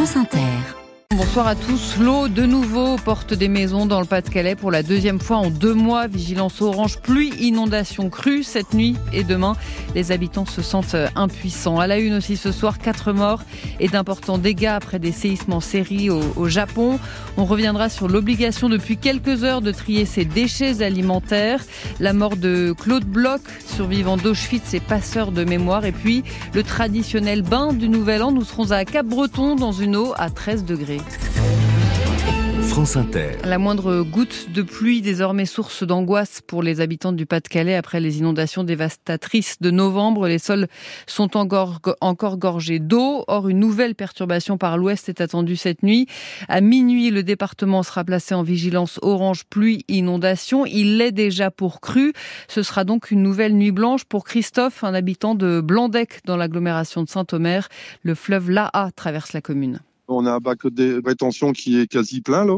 France Inter. Bonsoir à tous. L'eau de nouveau aux portes des maisons dans le Pas-de-Calais pour la deuxième fois en deux mois. Vigilance orange, pluie, inondation crue cette nuit et demain. Les habitants se sentent impuissants. À la une aussi ce soir, quatre morts et d'importants dégâts après des séismes en série au, au Japon. On reviendra sur l'obligation depuis quelques heures de trier ses déchets alimentaires. La mort de Claude Bloch, survivant d'Auschwitz et passeur de mémoire. Et puis le traditionnel bain du Nouvel An. Nous serons à Cap-Breton dans une eau à 13 degrés. France Inter. La moindre goutte de pluie désormais source d'angoisse pour les habitants du Pas-de-Calais après les inondations dévastatrices de novembre. Les sols sont encore, encore gorgés d'eau. Or, une nouvelle perturbation par l'ouest est attendue cette nuit. À minuit, le département sera placé en vigilance orange pluie inondation. Il l'est déjà pour crue. Ce sera donc une nouvelle nuit blanche pour Christophe, un habitant de Blandec dans l'agglomération de Saint-Omer. Le fleuve Laa traverse la commune. On a un bac de rétention qui est quasi plein là.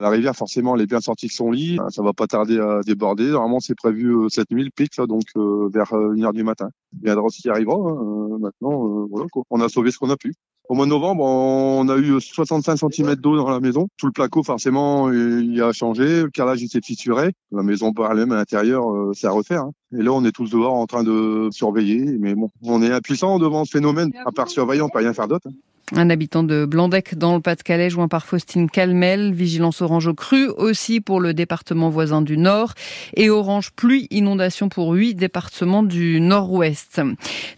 La rivière forcément elle est bien sortie de son lit. Ça va pas tarder à déborder. Normalement c'est prévu euh, cette nuit le pic là, donc euh, vers euh, une heure du matin. Il y a ce qui arrivera. Hein. Maintenant voilà quoi. On a sauvé ce qu'on a pu. Au mois de novembre, on a eu 65 cm d'eau dans la maison. Tout le placo, forcément, il a changé. Le carrelage, il s'est fissuré. La maison, par elle-même, à l'intérieur, c'est à refaire. Hein. Et là, on est tous dehors en train de surveiller. Mais bon, on est impuissant devant ce phénomène. À part surveiller, on peut rien faire d'autre. Hein. Un habitant de Blandec dans le Pas-de-Calais, joint par Faustine Calmel. Vigilance orange au cru aussi pour le département voisin du Nord. Et orange pluie inondation pour huit départements du Nord-Ouest.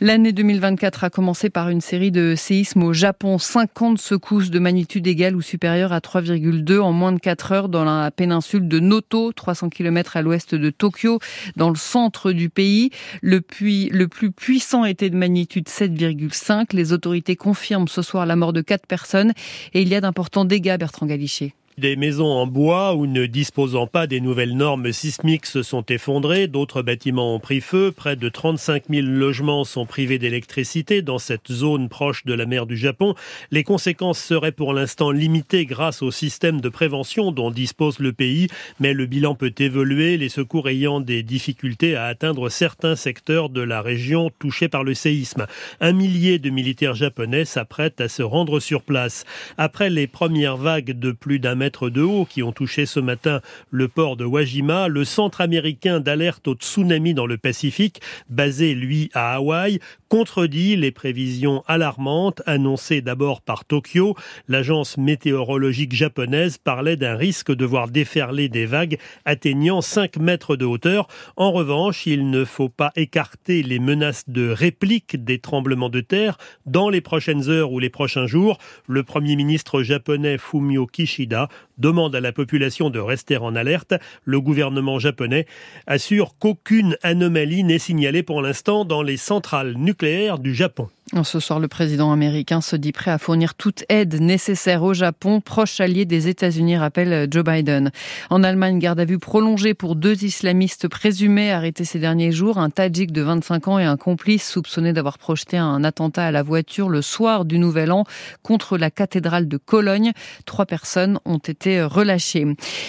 L'année 2024 a commencé par une série de séismes au Japon. 50 secousses de magnitude égale ou supérieure à 3,2 en moins de 4 heures dans la péninsule de Noto, 300 km à l'ouest de Tokyo, dans le centre du pays. Le, puits, le plus puissant était de magnitude 7,5. Les autorités confirment ce soir la mort de quatre personnes et il y a d'importants dégâts, Bertrand Galichet. Des maisons en bois ou ne disposant pas des nouvelles normes sismiques se sont effondrées, d'autres bâtiments ont pris feu, près de 35 000 logements sont privés d'électricité dans cette zone proche de la mer du Japon. Les conséquences seraient pour l'instant limitées grâce au système de prévention dont dispose le pays, mais le bilan peut évoluer, les secours ayant des difficultés à atteindre certains secteurs de la région touchés par le séisme. Un millier de militaires japonais s'apprêtent à se rendre sur place. Après les premières vagues de plus d'un de haut qui ont touché ce matin le port de Wajima, le centre américain d'alerte au tsunami dans le Pacifique, basé lui à Hawaï, contredit les prévisions alarmantes annoncées d'abord par Tokyo. L'agence météorologique japonaise parlait d'un risque de voir déferler des vagues atteignant 5 mètres de hauteur. En revanche, il ne faut pas écarter les menaces de réplique des tremblements de terre dans les prochaines heures ou les prochains jours. Le premier ministre japonais Fumio Kishida demande à la population de rester en alerte. Le gouvernement japonais assure qu'aucune anomalie n'est signalée pour l'instant dans les centrales nucléaires du Japon. Ce soir, le président américain se dit prêt à fournir toute aide nécessaire au Japon, proche allié des États-Unis, rappelle Joe Biden. En Allemagne, garde à vue prolongée pour deux islamistes présumés arrêtés ces derniers jours, un Tadjik de 25 ans et un complice soupçonné d'avoir projeté un attentat à la voiture le soir du Nouvel An contre la cathédrale de Cologne. Trois personnes ont été relâchées.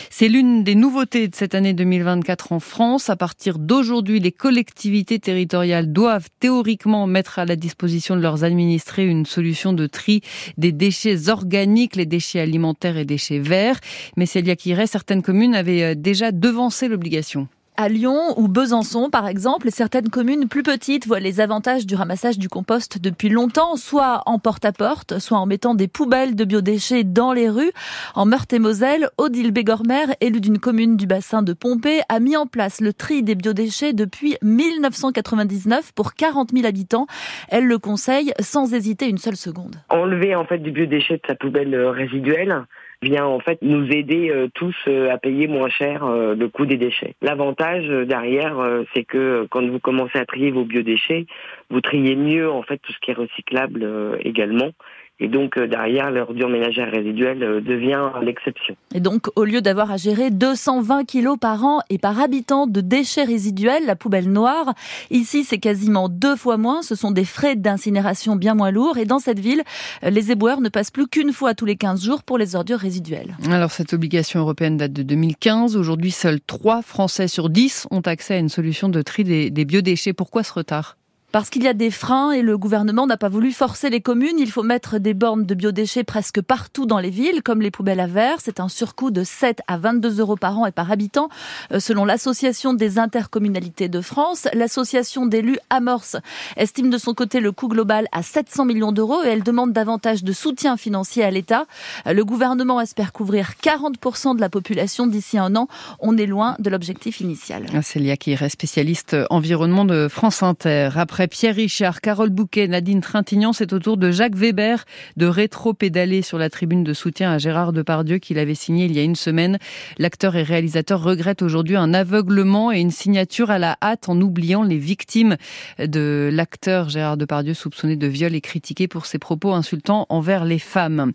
C'est l'une des nouveautés de cette année 2024 en France. À partir d'aujourd'hui, les collectivités territoriales doivent théoriquement mettre à la disposition de leurs administrés une solution de tri des déchets organiques, les déchets alimentaires et déchets verts. Mais Célia Quiret, certaines communes avaient euh, déjà devancé l'obligation. À Lyon ou Besançon, par exemple, certaines communes plus petites voient les avantages du ramassage du compost depuis longtemps, soit en porte-à-porte, soit en mettant des poubelles de biodéchets dans les rues. En Meurthe-et-Moselle, Odile Bégormer, élue d'une commune du bassin de Pompée, a mis en place le tri des biodéchets depuis 1999 pour 40 000 habitants. Elle le conseille sans hésiter une seule seconde. Enlever en fait du biodéchet de sa poubelle résiduelle, vient en fait nous aider euh, tous euh, à payer moins cher euh, le coût des déchets. L'avantage derrière, c'est que quand vous commencez à trier vos biodéchets, vous triez mieux en fait tout ce qui est recyclable également et donc euh, derrière, l'ordure ménagère résiduelle euh, devient l'exception. Et donc, au lieu d'avoir à gérer 220 kilos par an et par habitant de déchets résiduels, la poubelle noire, ici c'est quasiment deux fois moins. Ce sont des frais d'incinération bien moins lourds. Et dans cette ville, euh, les éboueurs ne passent plus qu'une fois tous les 15 jours pour les ordures résiduelles. Alors cette obligation européenne date de 2015. Aujourd'hui, seuls 3 Français sur 10 ont accès à une solution de tri des, des biodéchets. Pourquoi ce retard? Parce qu'il y a des freins et le gouvernement n'a pas voulu forcer les communes. Il faut mettre des bornes de biodéchets presque partout dans les villes, comme les poubelles à verre. C'est un surcoût de 7 à 22 euros par an et par habitant, euh, selon l'Association des intercommunalités de France. L'association d'élus Amorce estime de son côté le coût global à 700 millions d'euros et elle demande davantage de soutien financier à l'État. Le gouvernement espère couvrir 40% de la population d'ici un an. On est loin de l'objectif initial. Ah, Célia qui spécialiste environnement de France Inter. Après Pierre Richard, Carole Bouquet, Nadine Trintignant, c'est au tour de Jacques Weber de rétro-pédaler sur la tribune de soutien à Gérard Depardieu qu'il avait signé il y a une semaine. L'acteur et réalisateur regrette aujourd'hui un aveuglement et une signature à la hâte en oubliant les victimes de l'acteur Gérard Depardieu soupçonné de viol et critiqué pour ses propos insultants envers les femmes.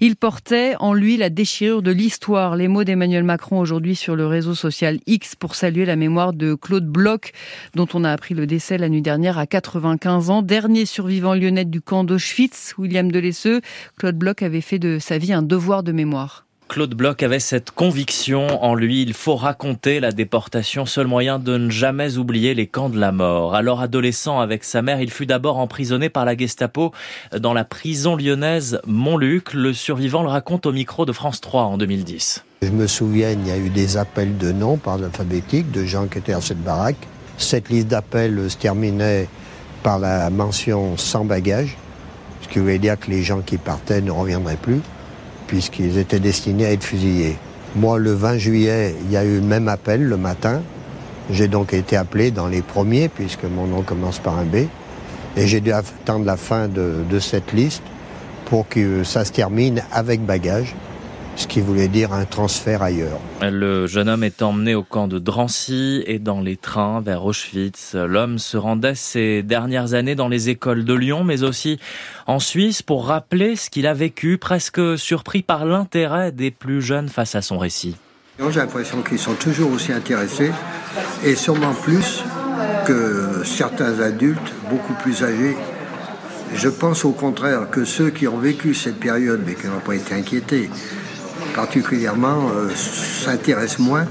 Il portait en lui la déchirure de l'histoire. Les mots d'Emmanuel Macron aujourd'hui sur le réseau social X pour saluer la mémoire de Claude Bloch, dont on a appris le décès la nuit dernière à 95 ans. Dernier survivant lyonnais du camp d'Auschwitz, William Delesseux, Claude Bloch avait fait de sa vie un devoir de mémoire. Claude Bloch avait cette conviction en lui, il faut raconter la déportation, seul moyen de ne jamais oublier les camps de la mort. Alors adolescent avec sa mère, il fut d'abord emprisonné par la Gestapo dans la prison lyonnaise Montluc. Le survivant le raconte au micro de France 3 en 2010. Je me souviens, il y a eu des appels de noms par l'alphabétique de gens qui étaient à cette baraque. Cette liste d'appels se terminait par la mention sans bagage, ce qui voulait dire que les gens qui partaient ne reviendraient plus puisqu'ils étaient destinés à être fusillés. Moi, le 20 juillet, il y a eu le même appel le matin. J'ai donc été appelé dans les premiers, puisque mon nom commence par un B. Et j'ai dû attendre la fin de, de cette liste pour que ça se termine avec bagage ce qui voulait dire un transfert ailleurs. Le jeune homme est emmené au camp de Drancy et dans les trains vers Auschwitz. L'homme se rendait ces dernières années dans les écoles de Lyon, mais aussi en Suisse pour rappeler ce qu'il a vécu, presque surpris par l'intérêt des plus jeunes face à son récit. J'ai l'impression qu'ils sont toujours aussi intéressés et sûrement plus que certains adultes beaucoup plus âgés. Je pense au contraire que ceux qui ont vécu cette période mais qui n'ont pas été inquiétés, particulièrement euh, s'intéressent moins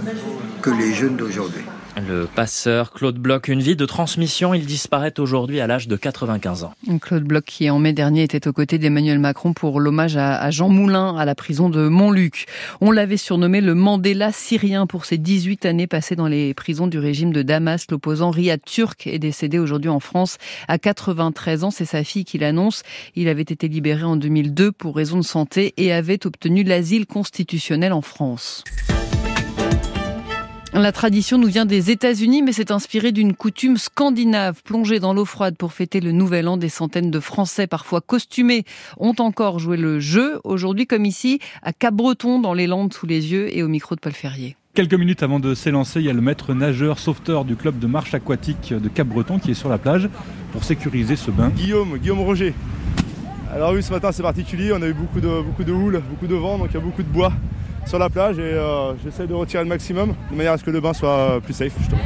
que les jeunes d'aujourd'hui. Le passeur Claude Bloch, une vie de transmission, il disparaît aujourd'hui à l'âge de 95 ans. Claude Bloch qui en mai dernier était aux côtés d'Emmanuel Macron pour l'hommage à Jean Moulin à la prison de Montluc. On l'avait surnommé le Mandela syrien pour ses 18 années passées dans les prisons du régime de Damas. L'opposant Riyad Turk est décédé aujourd'hui en France à 93 ans. C'est sa fille qui l'annonce. Il avait été libéré en 2002 pour raison de santé et avait obtenu l'asile constitutionnel en France. La tradition nous vient des États-Unis, mais c'est inspiré d'une coutume scandinave. Plongée dans l'eau froide pour fêter le nouvel an, des centaines de Français, parfois costumés, ont encore joué le jeu. Aujourd'hui, comme ici, à Cap-Breton, dans les Landes, sous les yeux, et au micro de Paul Ferrier. Quelques minutes avant de s'élancer, il y a le maître nageur sauveteur du club de marche aquatique de Cap-Breton qui est sur la plage pour sécuriser ce bain. Guillaume, Guillaume Roger. Alors oui, ce matin c'est particulier, on a eu beaucoup de, beaucoup de houle, beaucoup de vent, donc il y a beaucoup de bois sur la plage et euh, j'essaie de retirer le maximum de manière à ce que le bain soit plus safe justement.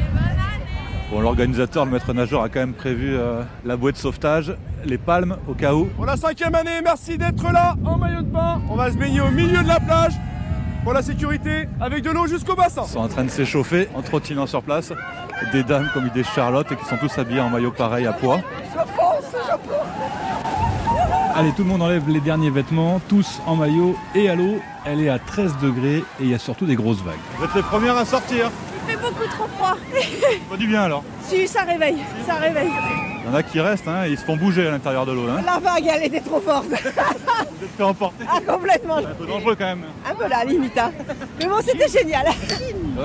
Bon, l'organisateur, le maître nageur, a quand même prévu euh, la bouée de sauvetage, les palmes au cas où. Pour la cinquième année, merci d'être là en maillot de bain. On va se baigner au milieu de la plage pour la sécurité avec de l'eau jusqu'au bassin. Ils sont en train de s'échauffer en trottinant sur place. Des dames comme des Charlotte et qui sont tous habillés en maillot pareil à poids. Allez, tout le monde enlève les derniers vêtements, tous en maillot et à l'eau. Elle est à 13 degrés et il y a surtout des grosses vagues. Vous êtes les premières à sortir. Il fait beaucoup trop froid. Pas du bien alors Si, ça réveille, ça réveille. Il y en a qui restent, hein, ils se font bouger à l'intérieur de l'eau. Hein. La vague, elle était trop forte. Vous êtes fait emporter. Ah, complètement. C'est un peu dangereux quand même. Un peu là, limite. hein. Mais bon, c'était génial.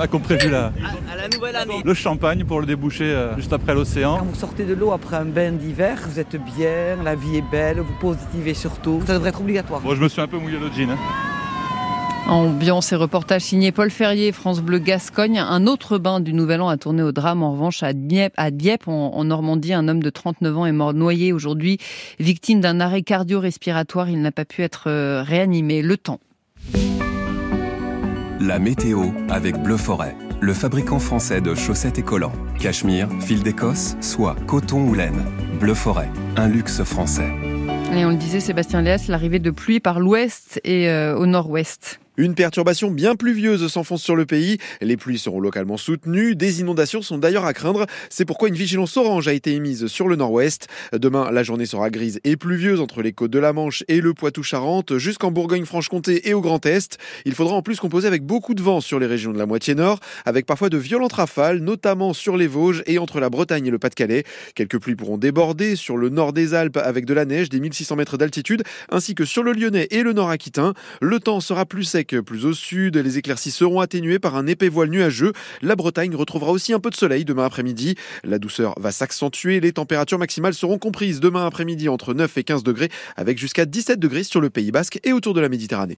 Qui ont prévu la, À la nouvelle année. le champagne pour le déboucher euh, juste après l'océan. Quand vous sortez de l'eau après un bain d'hiver, vous êtes bien, la vie est belle, vous positivez surtout. Ça devrait être obligatoire. Bon, je me suis un peu mouillé le jean. hein. Ambiance et reportage signé Paul Ferrier, France Bleu Gascogne. Un autre bain du Nouvel An a tourné au drame. En revanche, à Dieppe, à Dieppe en, en Normandie, un homme de 39 ans est mort noyé aujourd'hui, victime d'un arrêt cardio-respiratoire. Il n'a pas pu être euh, réanimé. Le temps. La météo avec Bleu Forêt, le fabricant français de chaussettes et collants. Cachemire, fil d'Écosse, soie, coton ou laine. Bleu Forêt, un luxe français. Et on le disait, Sébastien Léas, l'arrivée de pluie par l'ouest et euh, au nord-ouest. Une perturbation bien pluvieuse s'enfonce sur le pays. Les pluies seront localement soutenues. Des inondations sont d'ailleurs à craindre. C'est pourquoi une vigilance orange a été émise sur le nord-ouest. Demain, la journée sera grise et pluvieuse entre les côtes de la Manche et le Poitou-Charentes, jusqu'en Bourgogne-Franche-Comté et au Grand Est. Il faudra en plus composer avec beaucoup de vent sur les régions de la moitié nord, avec parfois de violentes rafales, notamment sur les Vosges et entre la Bretagne et le Pas-de-Calais. Quelques pluies pourront déborder sur le nord des Alpes avec de la neige des 1600 mètres d'altitude, ainsi que sur le Lyonnais et le nord aquitain. Le temps sera plus plus au sud. Les éclaircies seront atténuées par un épais voile nuageux. La Bretagne retrouvera aussi un peu de soleil demain après-midi. La douceur va s'accentuer. Les températures maximales seront comprises demain après-midi entre 9 et 15 degrés, avec jusqu'à 17 degrés sur le Pays Basque et autour de la Méditerranée.